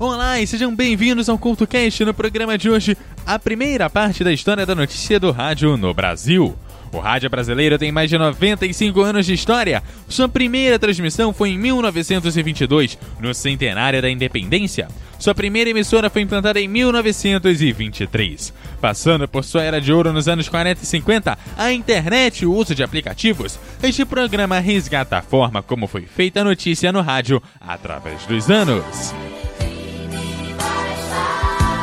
Olá e sejam bem-vindos ao CultoCast no programa de hoje, a primeira parte da história da notícia do rádio no Brasil. O rádio brasileiro tem mais de 95 anos de história. Sua primeira transmissão foi em 1922, no centenário da independência. Sua primeira emissora foi implantada em 1923. Passando por sua era de ouro nos anos 40 e 50, a internet e o uso de aplicativos, este programa resgata a forma como foi feita a notícia no rádio através dos anos.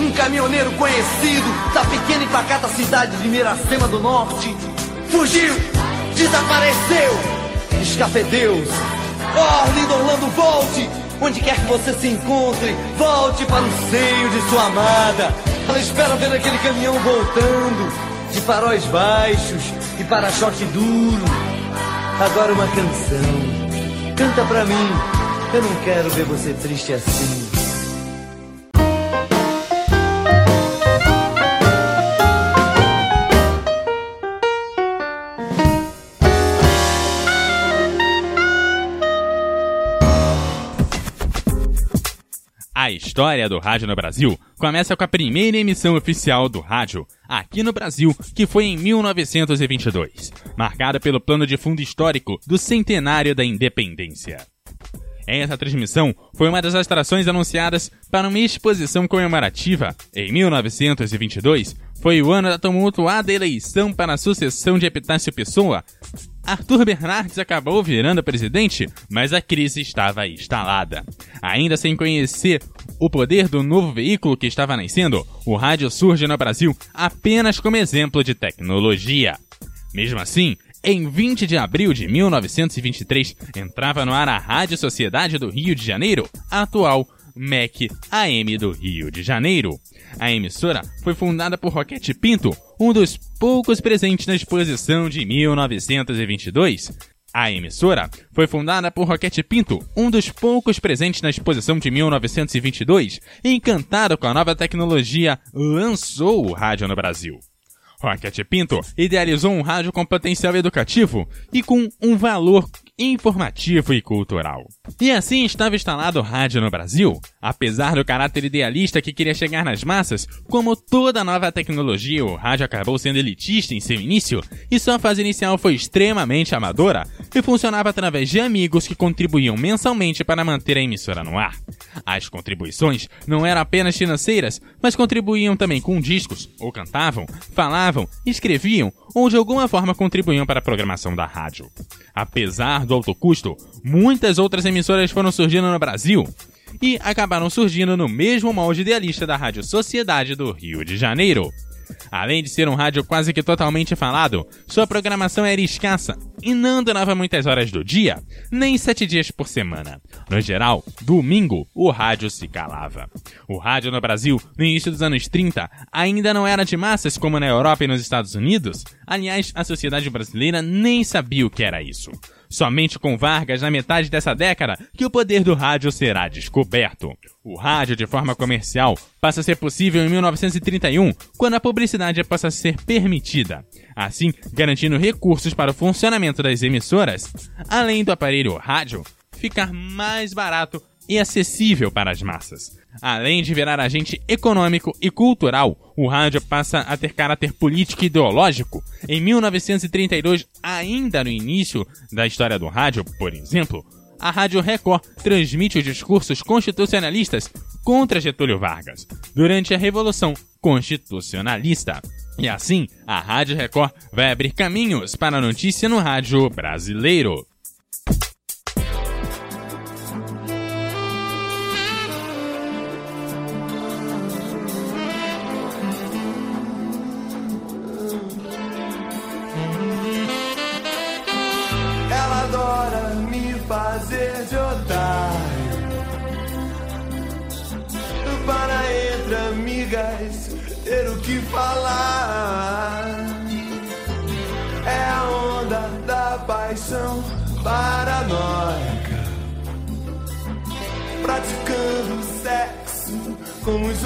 um caminhoneiro conhecido da pequena e pacata cidade de Miracema do Norte, fugiu, desapareceu, escafedeu Oh, Arlindo Orlando, volte! Onde quer que você se encontre, volte para o seio de sua amada. Ela espera ver aquele caminhão voltando, de faróis baixos e para-choque duro. Agora uma canção. Canta pra mim, eu não quero ver você triste assim. História do rádio no Brasil começa com a primeira emissão oficial do rádio, aqui no Brasil, que foi em 1922, marcada pelo plano de fundo histórico do centenário da independência. Essa transmissão foi uma das atrações anunciadas para uma exposição comemorativa. Em 1922, foi o ano da tumultuada eleição para a sucessão de Epitácio Pessoa. Arthur Bernardes acabou virando presidente, mas a crise estava instalada. Ainda sem conhecer o poder do novo veículo que estava nascendo, o rádio surge no Brasil apenas como exemplo de tecnologia. Mesmo assim, em 20 de abril de 1923, entrava no ar a Rádio Sociedade do Rio de Janeiro, atual MEC AM do Rio de Janeiro. A emissora foi fundada por Roquete Pinto, um dos poucos presentes na exposição de 1922. A emissora foi fundada por Roquete Pinto, um dos poucos presentes na exposição de 1922, e encantado com a nova tecnologia, lançou o rádio no Brasil. Rocket Pinto idealizou um rádio com potencial educativo e com um valor informativo e cultural. E assim estava instalado o rádio no Brasil. Apesar do caráter idealista que queria chegar nas massas, como toda nova tecnologia, o rádio acabou sendo elitista em seu início e sua fase inicial foi extremamente amadora e funcionava através de amigos que contribuíam mensalmente para manter a emissora no ar. As contribuições não eram apenas financeiras, mas contribuíam também com discos, ou cantavam, falavam, escreviam ou de alguma forma contribuíam para a programação da rádio. Apesar do alto custo, muitas outras emissoras foram surgindo no Brasil e acabaram surgindo no mesmo molde idealista da Rádio Sociedade do Rio de Janeiro. Além de ser um rádio quase que totalmente falado, sua programação era escassa e não durava muitas horas do dia, nem sete dias por semana. No geral, domingo, o rádio se calava. O rádio no Brasil, no início dos anos 30, ainda não era de massas como na Europa e nos Estados Unidos. Aliás, a sociedade brasileira nem sabia o que era isso. Somente com Vargas, na metade dessa década, que o poder do rádio será descoberto. O rádio de forma comercial passa a ser possível em 1931, quando a publicidade passa a ser permitida, assim garantindo recursos para o funcionamento das emissoras, além do aparelho rádio ficar mais barato e acessível para as massas. Além de virar agente econômico e cultural, o rádio passa a ter caráter político e ideológico. Em 1932, ainda no início da história do rádio, por exemplo, a Rádio Record transmite os discursos constitucionalistas contra Getúlio Vargas durante a Revolução Constitucionalista. E assim, a Rádio Record vai abrir caminhos para a notícia no rádio brasileiro.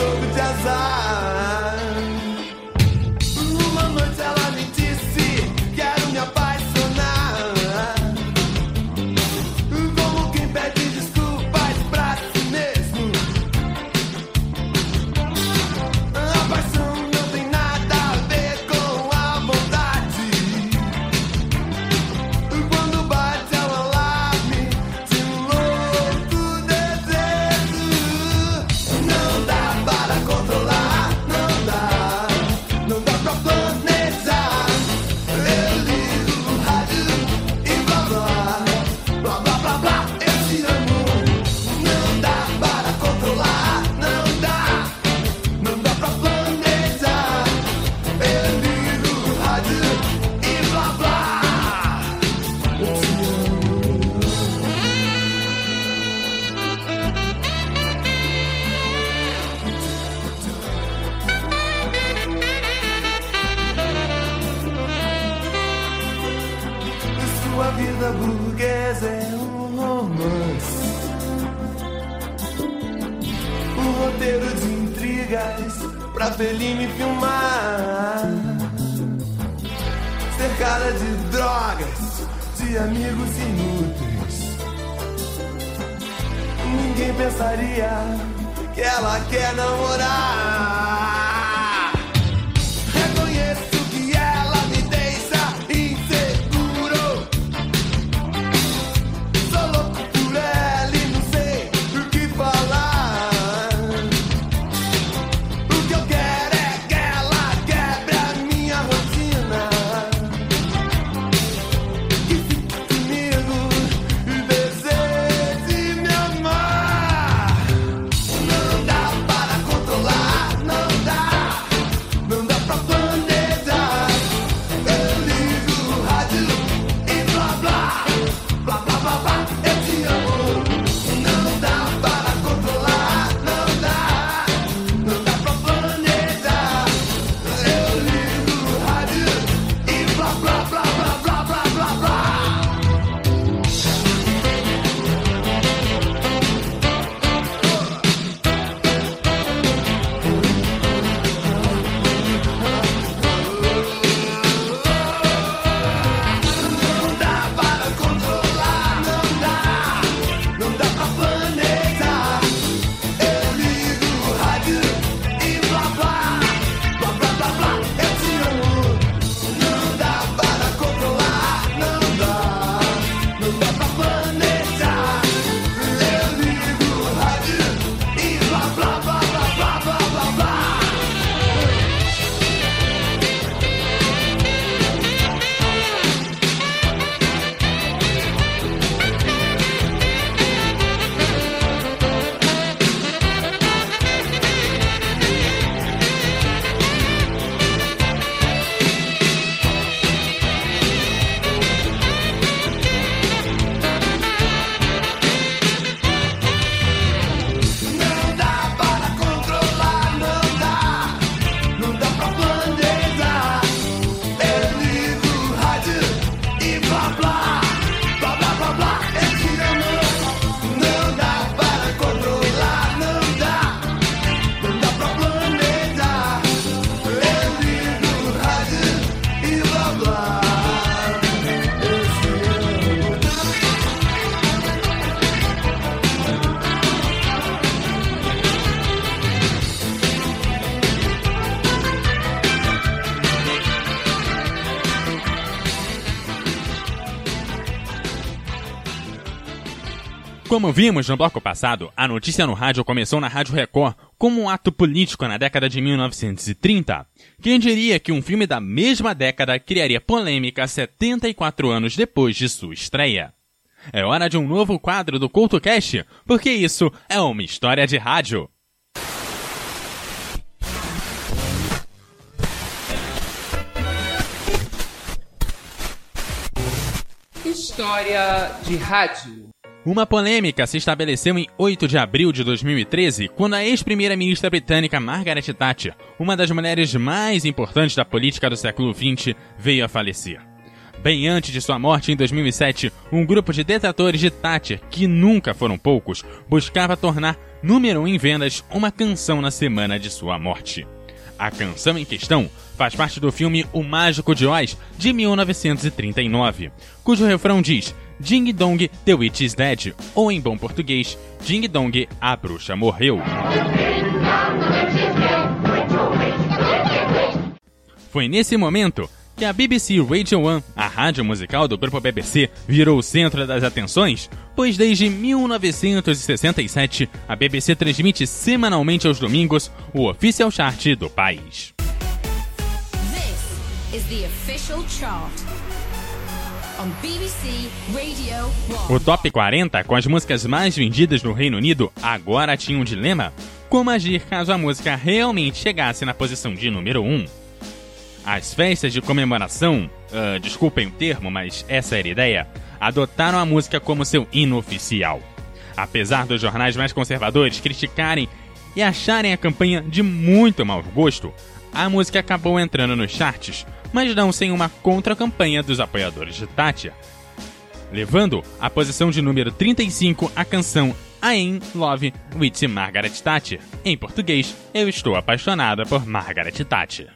Of desire. de drogas, de amigos inúteis. Ninguém pensaria que ela quer namorar. Como vimos no bloco passado, a notícia no rádio começou na Rádio Record como um ato político na década de 1930. Quem diria que um filme da mesma década criaria polêmica 74 anos depois de sua estreia? É hora de um novo quadro do CultoCast, porque isso é uma história de rádio. História de rádio. Uma polêmica se estabeleceu em 8 de abril de 2013, quando a ex-primeira-ministra britânica Margaret Thatcher, uma das mulheres mais importantes da política do século XX, veio a falecer. Bem antes de sua morte em 2007, um grupo de detratores de Thatcher, que nunca foram poucos, buscava tornar número 1 um em vendas uma canção na semana de sua morte. A canção em questão faz parte do filme O Mágico de Oz, de 1939, cujo refrão diz Ding Dong, The Witch is Dead, ou em bom português, Ding Dong, a bruxa morreu. Foi nesse momento que a BBC Radio 1, a rádio musical do grupo BBC, virou o centro das atenções, pois desde 1967 a BBC transmite semanalmente aos domingos o Official Chart do país. This is the official chart. O Top 40, com as músicas mais vendidas no Reino Unido, agora tinha um dilema: como agir caso a música realmente chegasse na posição de número 1? As festas de comemoração, uh, desculpem o termo, mas essa era a ideia, adotaram a música como seu hino oficial. Apesar dos jornais mais conservadores criticarem e acharem a campanha de muito mau gosto, a música acabou entrando nos charts, mas não sem uma contra-campanha dos apoiadores de Tátia, levando à posição de número 35 a canção I Am Love with Margaret Thatcher. Em português, Eu Estou Apaixonada por Margaret Thatcher.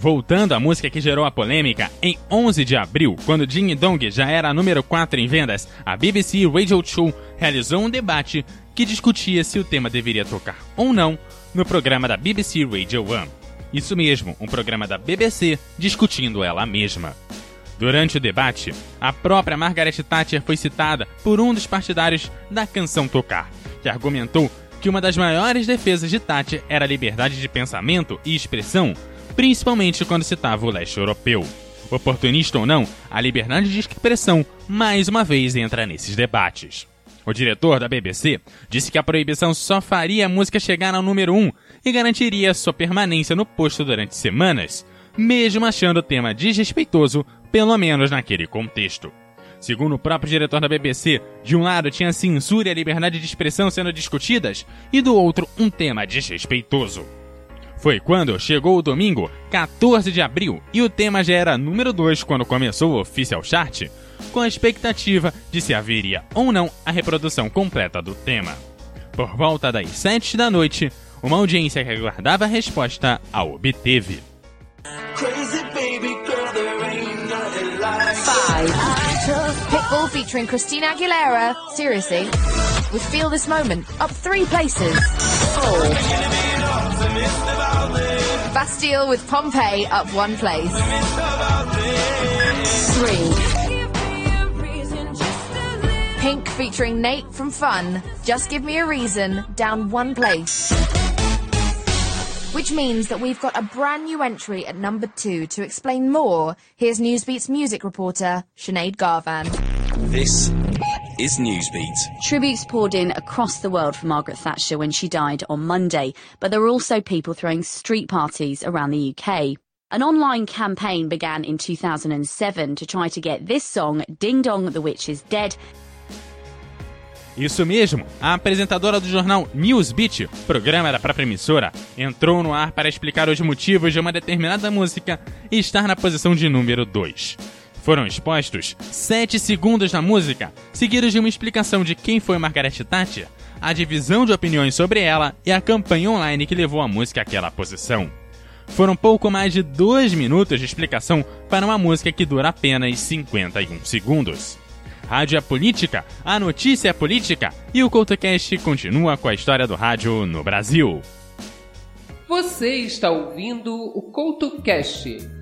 Voltando à música que gerou a polêmica, em 11 de abril, quando Ding Dong já era a número 4 em vendas, a BBC Radio 2 realizou um debate que discutia se o tema deveria tocar ou não no programa da BBC Radio 1. Isso mesmo, um programa da BBC discutindo ela mesma. Durante o debate, a própria Margaret Thatcher foi citada por um dos partidários da canção Tocar, que argumentou que uma das maiores defesas de Thatcher era a liberdade de pensamento e expressão principalmente quando citava o leste europeu. Oportunista ou não, a liberdade de expressão mais uma vez entra nesses debates. O diretor da BBC disse que a proibição só faria a música chegar ao número 1 e garantiria sua permanência no posto durante semanas, mesmo achando o tema desrespeitoso, pelo menos naquele contexto. Segundo o próprio diretor da BBC, de um lado tinha censura e a liberdade de expressão sendo discutidas, e do outro um tema desrespeitoso. Foi quando chegou o domingo, 14 de abril, e o tema já era número 2 quando começou o Official Chart, com a expectativa de se haveria ou não a reprodução completa do tema. Por volta das 7 da noite, uma audiência que aguardava a resposta a obteve. Pitbull featuring Christina Aguilera, seriously, with Feel This Moment, up three places. Four. Bastille with Pompeii up one place. Three. Pink featuring Nate from Fun, Just Give Me a Reason, down one place. Which means that we've got a brand new entry at number two. To explain more, here's Newsbeat's music reporter, Sinead Garvan. This is Newsbeat. Tributes poured in across the world for Margaret Thatcher when she died on Monday, but there were also people throwing street parties around the UK. An online campaign began in 2007 to try to get this song, Ding Dong the Witch is Dead, Isso mesmo, a apresentadora do jornal Newsbeat, programa da própria emissora, entrou no ar para explicar os motivos de uma determinada música estar na posição de número 2. Foram expostos 7 segundos da música, seguidos de uma explicação de quem foi Margaret Thatcher, a divisão de opiniões sobre ela e a campanha online que levou a música àquela posição. Foram pouco mais de 2 minutos de explicação para uma música que dura apenas 51 segundos. Rádio é política, a notícia é política e o CoutoCast continua com a história do rádio no Brasil. Você está ouvindo o CoutoCast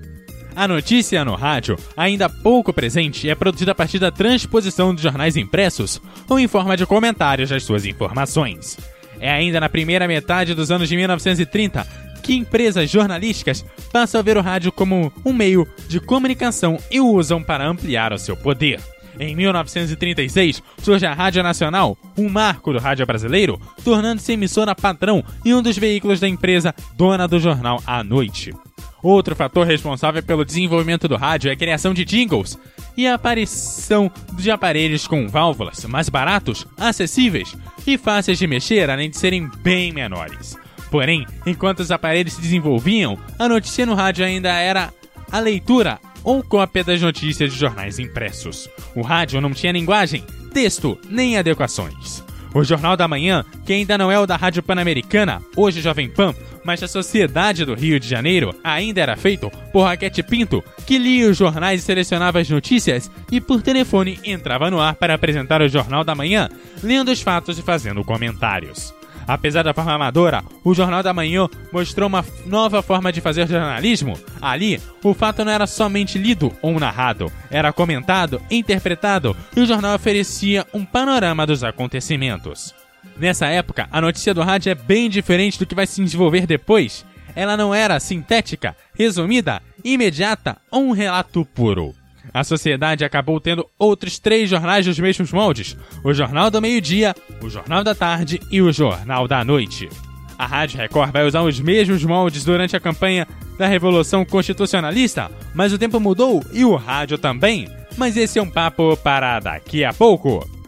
a notícia no rádio, ainda pouco presente, é produzida a partir da transposição de jornais impressos ou em forma de comentários das suas informações. É ainda na primeira metade dos anos de 1930 que empresas jornalísticas passam a ver o rádio como um meio de comunicação e o usam para ampliar o seu poder. Em 1936, surge a Rádio Nacional, um marco do rádio brasileiro, tornando-se emissora padrão e um dos veículos da empresa dona do jornal à noite. Outro fator responsável pelo desenvolvimento do rádio é a criação de jingles e a aparição de aparelhos com válvulas mais baratos, acessíveis e fáceis de mexer, além de serem bem menores. Porém, enquanto os aparelhos se desenvolviam, a notícia no rádio ainda era a leitura ou cópia das notícias de jornais impressos. O rádio não tinha linguagem, texto nem adequações. O Jornal da Manhã, que ainda não é o da Rádio Pan-Americana, hoje Jovem Pan, mas a Sociedade do Rio de Janeiro, ainda era feito por Raquete Pinto, que lia os jornais e selecionava as notícias e por telefone entrava no ar para apresentar o Jornal da Manhã, lendo os fatos e fazendo comentários. Apesar da forma amadora, o Jornal da Manhã mostrou uma nova forma de fazer jornalismo. Ali, o fato não era somente lido ou narrado, era comentado, interpretado e o jornal oferecia um panorama dos acontecimentos. Nessa época, a notícia do rádio é bem diferente do que vai se desenvolver depois. Ela não era sintética, resumida, imediata ou um relato puro. A sociedade acabou tendo outros três jornais dos mesmos moldes: o Jornal do Meio-Dia, o Jornal da Tarde e o Jornal da Noite. A Rádio Record vai usar os mesmos moldes durante a campanha da Revolução Constitucionalista, mas o tempo mudou e o rádio também. Mas esse é um papo para daqui a pouco.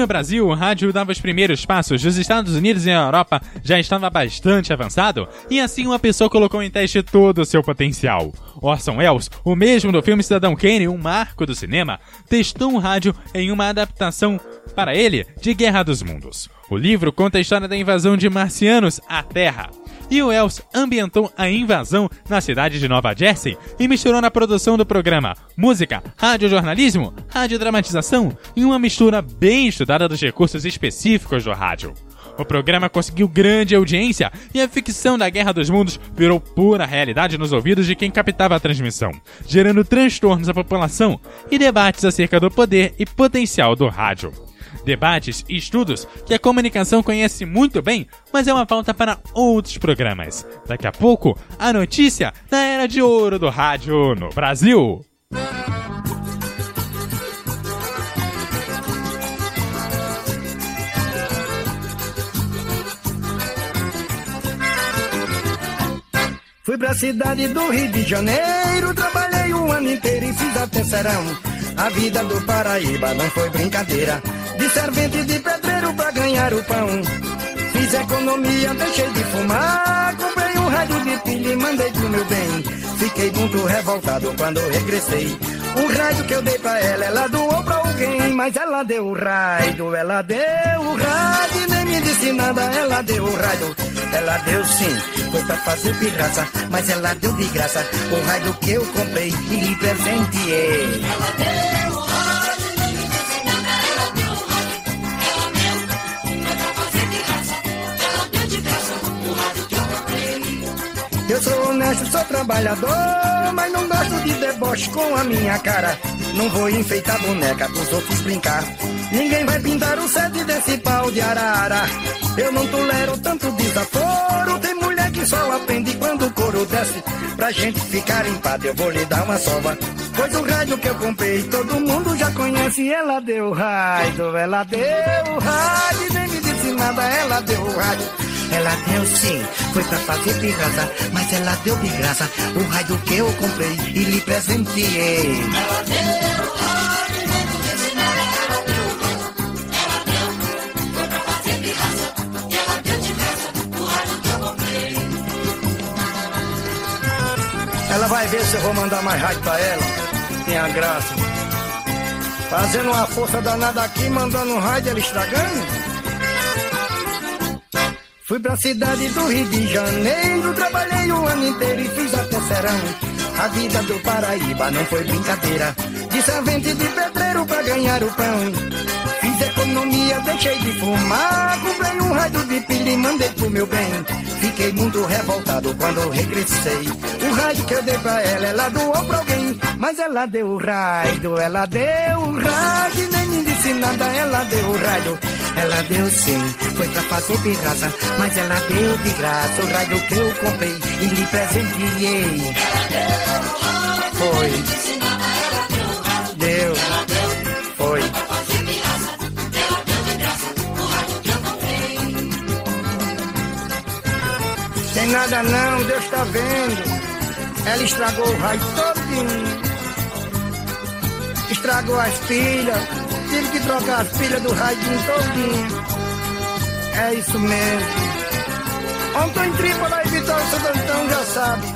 No Brasil o rádio dava os primeiros passos, os Estados Unidos e a Europa já estava bastante avançado, e assim uma pessoa colocou em teste todo o seu potencial. Orson Welles, o mesmo do filme Cidadão Kane, um marco do cinema, testou um rádio em uma adaptação para ele de Guerra dos Mundos. O livro conta a história da invasão de marcianos à Terra. E o Wells ambientou a invasão na cidade de Nova Jersey e misturou na produção do programa música, radiojornalismo, radiodramatização e uma mistura bem estudada dos recursos específicos do rádio. O programa conseguiu grande audiência e a ficção da Guerra dos Mundos virou pura realidade nos ouvidos de quem captava a transmissão, gerando transtornos à população e debates acerca do poder e potencial do rádio. Debates e estudos que a comunicação conhece muito bem, mas é uma pauta para outros programas. Daqui a pouco, a notícia da era de ouro do rádio no Brasil. Fui pra cidade do Rio de Janeiro, trabalhei um ano inteiro e fiz até serão. A vida do Paraíba não foi brincadeira. De servente de pedreiro pra ganhar o pão. Fiz economia, deixei de fumar. Comprei um rádio de pilha e mandei pro meu bem. Fiquei muito revoltado quando regressei. O rádio que eu dei pra ela, ela doou pra alguém. Mas ela deu o rádio, ela deu o rádio. Nem me disse nada, ela deu o rádio. Ela deu sim, foi pra fazer pirraça. Mas ela deu de graça o rádio que eu comprei e lhe presenteei. Eu sou honesto, sou trabalhador, mas não gosto de deboche com a minha cara. Não vou enfeitar boneca pros outros brincar. Ninguém vai pintar o sete desse pau de arara. Eu não tolero tanto desaforo. Tem mulher que só aprende quando o couro desce. Pra gente ficar em eu vou lhe dar uma sova. Pois o rádio que eu comprei, todo mundo já conhece. Ela deu rádio, ela deu rádio. Nem me disse nada, ela deu rádio. Ela deu sim, foi pra fazer pirraça, mas ela deu de graça o rádio que eu comprei e lhe presenteei. Ela vai ver se eu vou mandar mais rádio pra ela. Tenha graça. Fazendo uma força danada aqui, mandando um rádio, ela estragando. Fui pra cidade do Rio de Janeiro, trabalhei o ano inteiro e fiz até serão. A vida do Paraíba não foi brincadeira. De servente de pedreiro pra ganhar o pão. Fiz economia, deixei de fumar. Comprei um rádio de pilha e mandei pro meu bem. Fiquei muito revoltado quando regressei. O rádio que eu dei pra ela, ela doou pra alguém. Mas ela deu o rádio, ela deu o rádio. Nem me disse nada, ela deu o rádio. Ela deu sim, foi pra fazer pirraça. Mas ela deu de graça o rádio que eu comprei e lhe presenteei. Foi. Deu. Foi. Tem nada não, Deus tá vendo. Ela estragou o raio todinho. Estragou as pilhas. Tive que trocar as pilhas do raio todinho. É isso mesmo. Em Trípola e Vitória Santo Antão já sabe.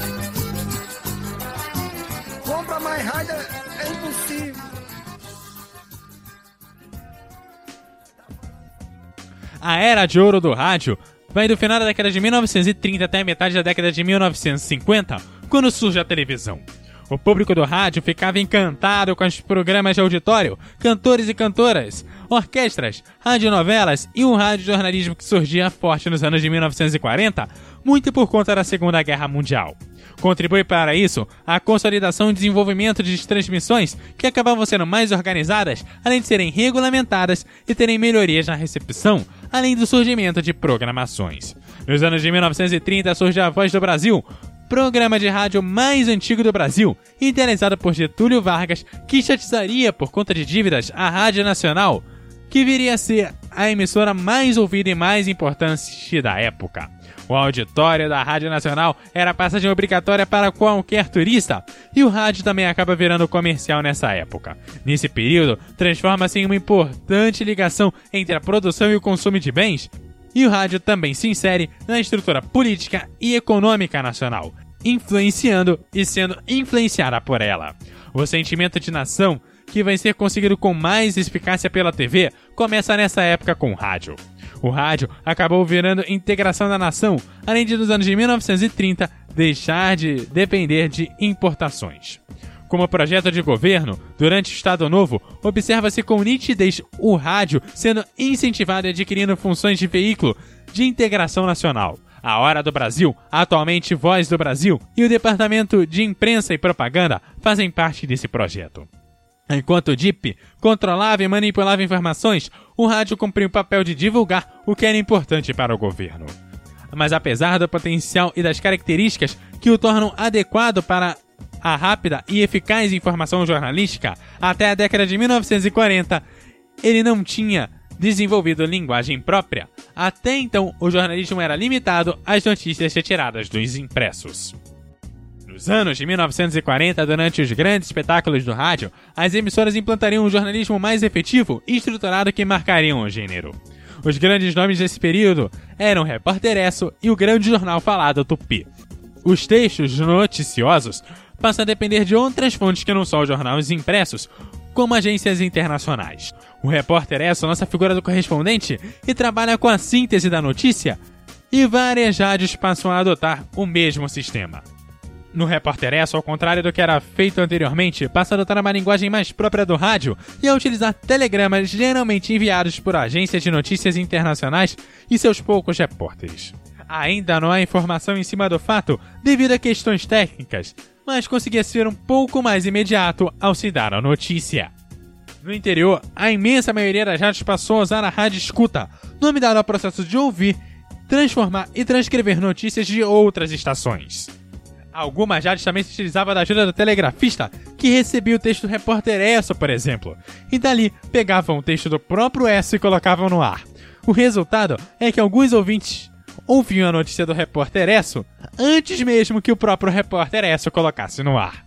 Compra mais raio é impossível. A era de ouro do rádio vai do final da década de 1930 até a metade da década de 1950, quando surge a televisão. O público do rádio ficava encantado com os programas de auditório, cantores e cantoras, orquestras, radionovelas e um radiojornalismo que surgia forte nos anos de 1940, muito por conta da Segunda Guerra Mundial. Contribui para isso a consolidação e desenvolvimento de transmissões que acabavam sendo mais organizadas, além de serem regulamentadas e terem melhorias na recepção, além do surgimento de programações. Nos anos de 1930 surge a Voz do Brasil, programa de rádio mais antigo do Brasil, idealizado por Getúlio Vargas, que estatizaria por conta de dívidas a Rádio Nacional, que viria a ser a emissora mais ouvida e mais importante da época. O auditório da Rádio Nacional era passagem obrigatória para qualquer turista, e o rádio também acaba virando comercial nessa época. Nesse período, transforma-se em uma importante ligação entre a produção e o consumo de bens, e o rádio também se insere na estrutura política e econômica nacional, influenciando e sendo influenciada por ela. O sentimento de nação, que vai ser conseguido com mais eficácia pela TV, começa nessa época com o rádio. O rádio acabou virando integração da nação, além de nos anos de 1930 deixar de depender de importações. Como projeto de governo, durante o Estado Novo, observa-se com nitidez o rádio sendo incentivado e adquirindo funções de veículo de integração nacional. A Hora do Brasil, atualmente Voz do Brasil, e o Departamento de Imprensa e Propaganda fazem parte desse projeto. Enquanto o DIP controlava e manipulava informações, o rádio cumpriu o papel de divulgar o que era importante para o governo. Mas apesar do potencial e das características que o tornam adequado para a rápida e eficaz informação jornalística, até a década de 1940, ele não tinha desenvolvido linguagem própria. Até então, o jornalismo era limitado às notícias retiradas dos impressos. Nos anos de 1940, durante os grandes espetáculos do rádio, as emissoras implantariam um jornalismo mais efetivo e estruturado que marcariam o gênero. Os grandes nomes desse período eram Repórter Esso e o grande jornal falado Tupi. Os textos noticiosos passam a depender de outras fontes que não são os jornais impressos, como agências internacionais. O repórter é a nossa figura do correspondente e trabalha com a síntese da notícia, e várias rádios passam a adotar o mesmo sistema. No Repórter S, ao contrário do que era feito anteriormente, passa a adotar uma linguagem mais própria do rádio e a utilizar telegramas geralmente enviados por agências de notícias internacionais e seus poucos repórteres. Ainda não há informação em cima do fato devido a questões técnicas, mas conseguia ser um pouco mais imediato ao se dar a notícia. No interior, a imensa maioria das rádios passou a usar a rádio escuta, nome dado ao processo de ouvir, transformar e transcrever notícias de outras estações. Algumas rádios também se utilizavam da ajuda do telegrafista, que recebia o texto do repórter Esso, por exemplo, e dali pegavam o texto do próprio Esso e colocavam no ar. O resultado é que alguns ouvintes ouviam a notícia do repórter Esso antes mesmo que o próprio repórter Esso colocasse no ar.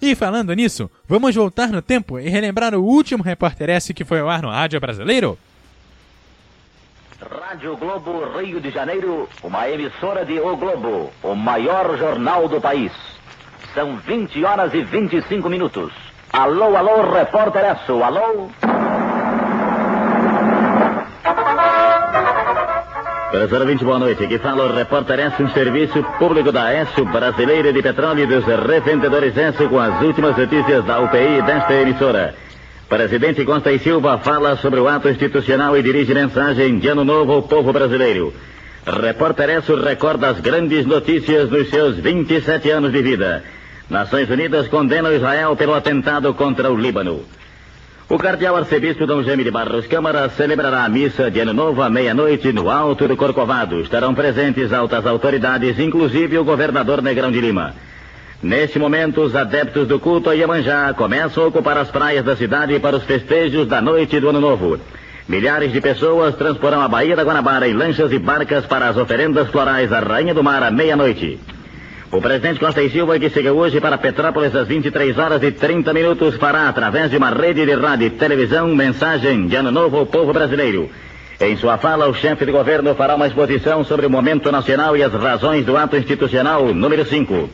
E falando nisso, vamos voltar no tempo e relembrar o último repórter Esso que foi ao ar no rádio brasileiro? Rádio Globo Rio de Janeiro, uma emissora de O Globo, o maior jornal do país. São 20 horas e 25 minutos. Alô, alô, repórter Esso, alô? Professor 20, boa noite. Aqui fala o repórter S, um serviço público da S, Brasileira de Petróleo e dos Revendedores S, com as últimas notícias da UPI desta emissora. Presidente Costa e Silva fala sobre o ato institucional e dirige mensagem de ano novo ao povo brasileiro. Repórter S recorda as grandes notícias nos seus 27 anos de vida. Nações Unidas condenam Israel pelo atentado contra o Líbano. O cardeal arcebispo Dom Jaime de Barros Câmara celebrará a missa de Ano Novo à meia-noite no Alto do Corcovado. Estarão presentes altas autoridades, inclusive o governador Negrão de Lima. Neste momento, os adeptos do culto a Iemanjá começam a ocupar as praias da cidade para os festejos da noite do Ano Novo. Milhares de pessoas transporão a Baía da Guanabara em lanchas e barcas para as oferendas florais à Rainha do Mar à meia-noite. O presidente Costa e Silva, que chega hoje para Petrópolis às 23 horas e 30 minutos, fará, através de uma rede de rádio e televisão, mensagem de Ano Novo ao povo brasileiro. Em sua fala, o chefe de governo fará uma exposição sobre o momento nacional e as razões do ato institucional número 5.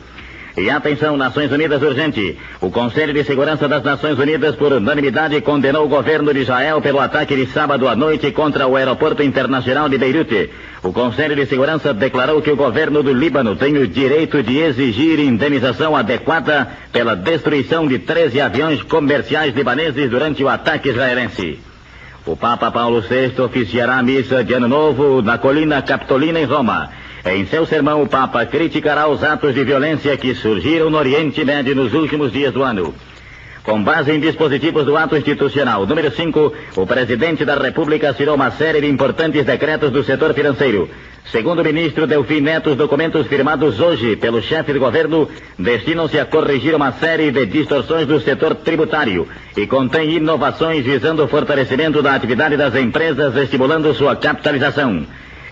E atenção, Nações Unidas urgente. O Conselho de Segurança das Nações Unidas, por unanimidade, condenou o governo de Israel pelo ataque de sábado à noite contra o aeroporto internacional de Beirute. O Conselho de Segurança declarou que o governo do Líbano tem o direito de exigir indenização adequada pela destruição de 13 aviões comerciais libaneses durante o ataque israelense. O Papa Paulo VI oficiará a missa de Ano Novo na colina Capitolina em Roma. Em seu sermão, o Papa criticará os atos de violência que surgiram no Oriente Médio nos últimos dias do ano. Com base em dispositivos do ato institucional número 5, o presidente da República assinou uma série de importantes decretos do setor financeiro. Segundo o ministro Delfim Neto, os documentos firmados hoje pelo chefe de governo destinam-se a corrigir uma série de distorções do setor tributário e contém inovações visando o fortalecimento da atividade das empresas, estimulando sua capitalização.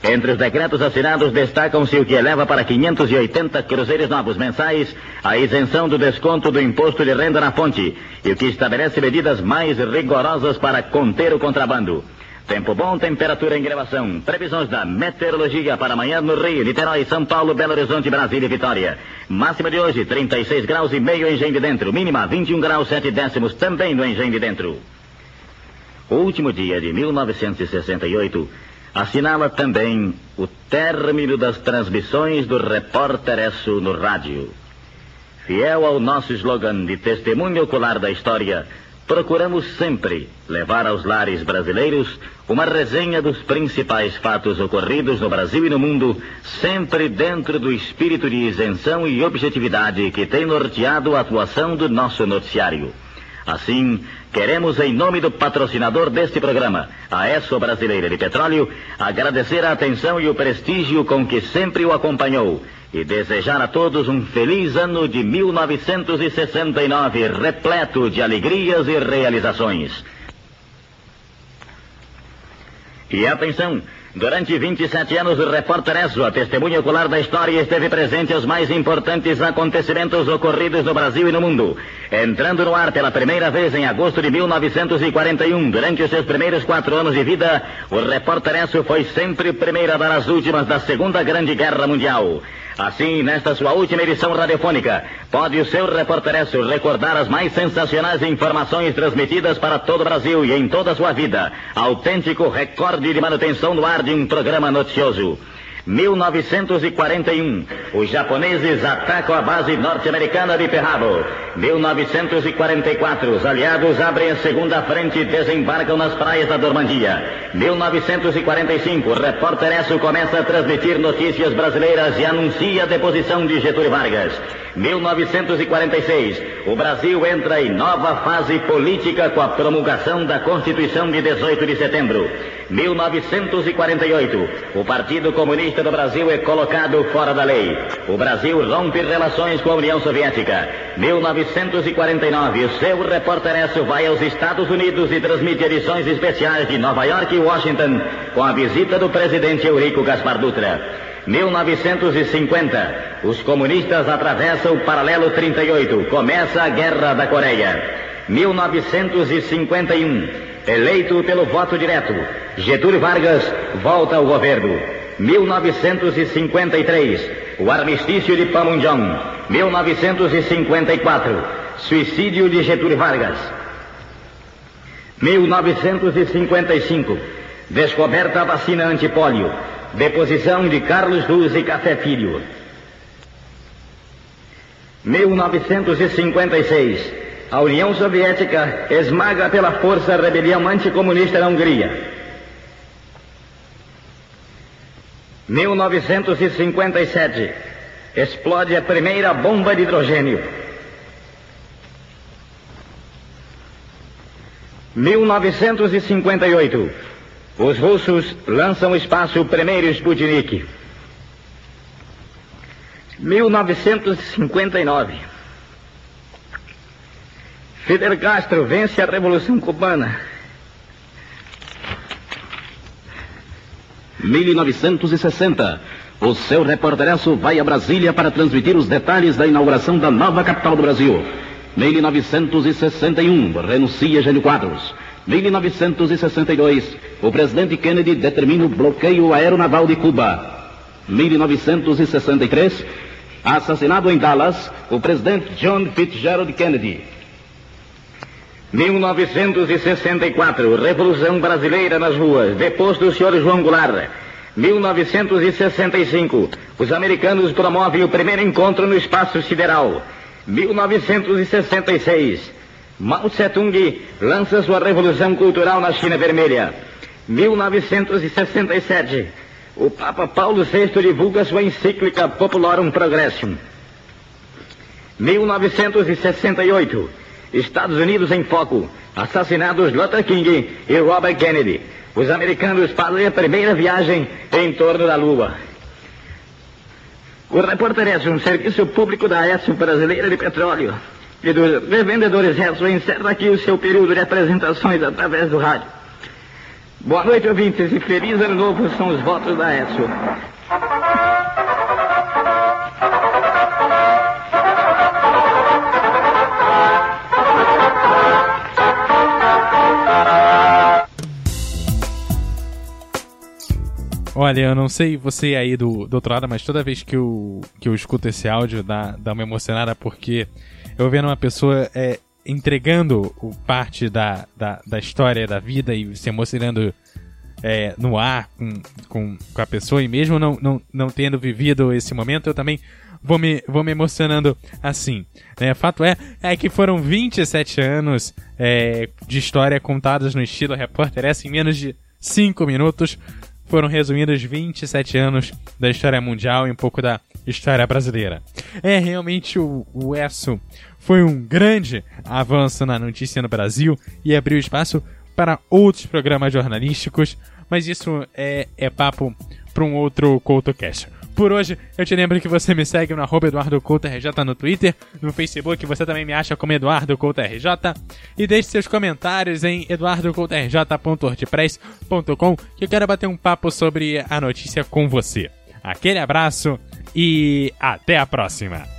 Entre os decretos assinados destacam-se o que eleva para 580 cruzeiros novos mensais a isenção do desconto do imposto de renda na fonte e o que estabelece medidas mais rigorosas para conter o contrabando. Tempo bom, temperatura em gravação. Previsões da meteorologia para amanhã no Rio, Niterói, São Paulo, Belo Horizonte, Brasília e Vitória. Máxima de hoje, 36 graus e meio em Engenho de Dentro. Mínima, 21 graus 7 décimos também no Engenho de Dentro. Último dia de 1968 assinala também o término das transmissões do Repórter Esso no rádio. Fiel ao nosso slogan de testemunho ocular da história, procuramos sempre levar aos lares brasileiros uma resenha dos principais fatos ocorridos no Brasil e no mundo, sempre dentro do espírito de isenção e objetividade que tem norteado a atuação do nosso noticiário. Assim, queremos, em nome do patrocinador deste programa, a ESSO Brasileira de Petróleo, agradecer a atenção e o prestígio com que sempre o acompanhou e desejar a todos um feliz ano de 1969, repleto de alegrias e realizações. E atenção! Durante 27 anos, o repórter Esso, a testemunha ocular da história, esteve presente aos mais importantes acontecimentos ocorridos no Brasil e no mundo. Entrando no ar pela primeira vez em agosto de 1941, durante os seus primeiros quatro anos de vida, o repórter Esso foi sempre o primeiro a dar as últimas da Segunda Grande Guerra Mundial. Assim, nesta sua última edição radiofônica, pode o seu reporteresso recordar as mais sensacionais informações transmitidas para todo o Brasil e em toda a sua vida. Autêntico recorde de manutenção no ar de um programa noticioso. 1941, os japoneses atacam a base norte-americana de Pearl Harbor. 1944, os aliados abrem a segunda frente e desembarcam nas praias da Normandia. 1945, o repórter Esso começa a transmitir notícias brasileiras e anuncia a deposição de Getúlio Vargas. 1946, o Brasil entra em nova fase política com a promulgação da Constituição de 18 de setembro. 1948, o Partido Comunista do Brasil é colocado fora da lei. O Brasil rompe relações com a União Soviética. 1949, o seu repórter Esso vai aos Estados Unidos e transmite edições especiais de Nova York e Washington com a visita do presidente Eurico Gaspar Dutra. 1950, os comunistas atravessam o paralelo 38. Começa a Guerra da Coreia. 1951, eleito pelo voto direto, Getúlio Vargas volta ao governo. 1953, o armistício de Panmunjom. 1954, suicídio de Getúlio Vargas. 1955, descoberta a vacina antipólio. Deposição de Carlos Luz e Café Filho. 1956. A União Soviética esmaga pela força a rebelião anticomunista na Hungria. 1957. Explode a primeira bomba de hidrogênio. 1958. Os russos lançam ao espaço o primeiro Sputnik. 1959. Fidel Castro vence a Revolução Cubana. 1960. O seu repórteresso vai a Brasília para transmitir os detalhes da inauguração da nova capital do Brasil. 1961. Renuncia Gênio Quadros. 1962, o presidente Kennedy determina o bloqueio aeronaval de Cuba. 1963, assassinado em Dallas, o presidente John Fitzgerald Kennedy. 1964, Revolução Brasileira nas ruas, deposto do senhor João Goulart. 1965, os americanos promovem o primeiro encontro no espaço sideral. 1966, Mao Tse-tung lança sua revolução cultural na China Vermelha. 1967. O Papa Paulo VI divulga sua encíclica Populorum Progressum. 1968. Estados Unidos em foco. Assassinados Luther King e Robert Kennedy. Os americanos fazem a primeira viagem em torno da Lua. O repórter é um serviço público da ESO Brasileira de Petróleo e dos revendedores Edson encerra aqui o seu período de apresentações através do rádio. Boa noite, ouvintes, e feliz ano novo são os votos da ESO. Olha, eu não sei você aí do, do outro lado, mas toda vez que eu, que eu escuto esse áudio dá, dá uma emocionada porque eu vendo uma pessoa é, entregando parte da, da, da história da vida e se emocionando é, no ar com, com, com, a pessoa, e mesmo não, não, não tendo vivido esse momento, eu também vou me, vou me emocionando assim. É, fato é, é que foram 27 anos é, de história contadas no estilo repórter, essa em menos de 5 minutos foram resumidos 27 anos da história mundial e um pouco da história brasileira. É, realmente o, o ESSO foi um grande avanço na notícia no Brasil e abriu espaço para outros programas jornalísticos, mas isso é, é papo para um outro CoutoCast. Por hoje, eu te lembro que você me segue no arroba Eduardo Couto RJ no Twitter, no Facebook você também me acha como Eduardo Couto RJ, e deixe seus comentários em eduardocoutorj.wordpress.com que eu quero bater um papo sobre a notícia com você. Aquele abraço e até a próxima!